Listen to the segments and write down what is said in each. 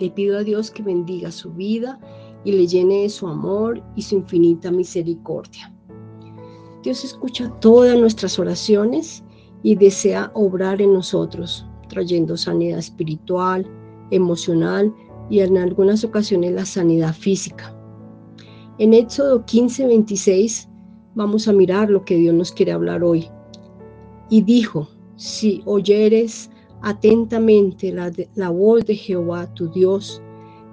Le pido a Dios que bendiga su vida y le llene de su amor y su infinita misericordia. Dios escucha todas nuestras oraciones y desea obrar en nosotros, trayendo sanidad espiritual, emocional y en algunas ocasiones la sanidad física. En Éxodo 15, 26 vamos a mirar lo que Dios nos quiere hablar hoy. Y dijo, si oyeres atentamente la, la voz de Jehová tu Dios,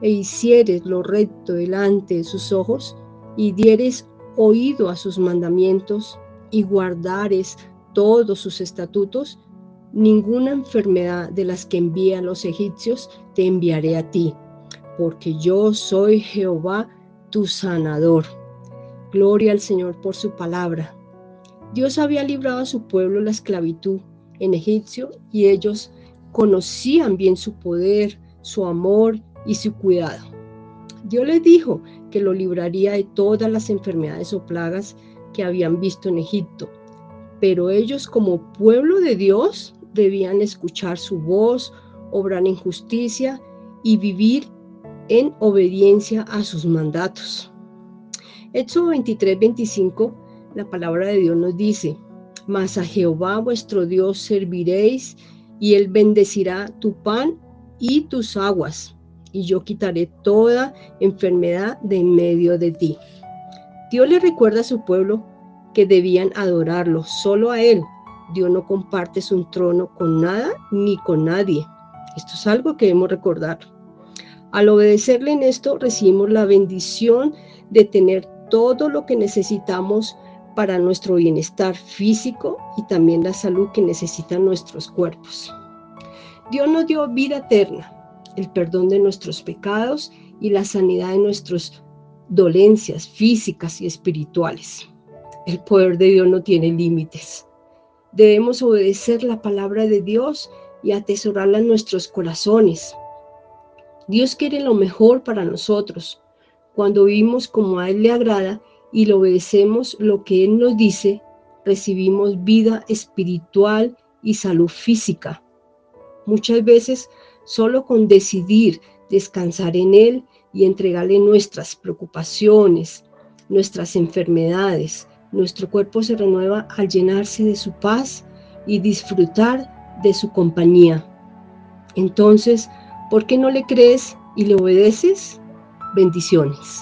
e hicieres lo recto delante de sus ojos, y dieres oído a sus mandamientos, y guardares todos sus estatutos, ninguna enfermedad de las que envía a los egipcios te enviaré a ti, porque yo soy Jehová tu sanador. Gloria al Señor por su palabra. Dios había librado a su pueblo la esclavitud en Egipcio y ellos conocían bien su poder, su amor y su cuidado. Dios les dijo que lo libraría de todas las enfermedades o plagas que habían visto en Egipto, pero ellos como pueblo de Dios debían escuchar su voz, obrar en justicia y vivir en obediencia a sus mandatos. Éxodo 23, 25, la palabra de Dios nos dice, mas a Jehová vuestro Dios serviréis y él bendecirá tu pan y tus aguas y yo quitaré toda enfermedad de en medio de ti. Dios le recuerda a su pueblo que debían adorarlo solo a Él. Dios no comparte su trono con nada ni con nadie. Esto es algo que debemos recordar. Al obedecerle en esto, recibimos la bendición de tener todo lo que necesitamos para nuestro bienestar físico y también la salud que necesitan nuestros cuerpos. Dios nos dio vida eterna el perdón de nuestros pecados y la sanidad de nuestras dolencias físicas y espirituales. El poder de Dios no tiene límites. Debemos obedecer la palabra de Dios y atesorarla en nuestros corazones. Dios quiere lo mejor para nosotros. Cuando vivimos como a Él le agrada y le obedecemos lo que Él nos dice, recibimos vida espiritual y salud física. Muchas veces Solo con decidir descansar en Él y entregarle nuestras preocupaciones, nuestras enfermedades, nuestro cuerpo se renueva al llenarse de su paz y disfrutar de su compañía. Entonces, ¿por qué no le crees y le obedeces? Bendiciones.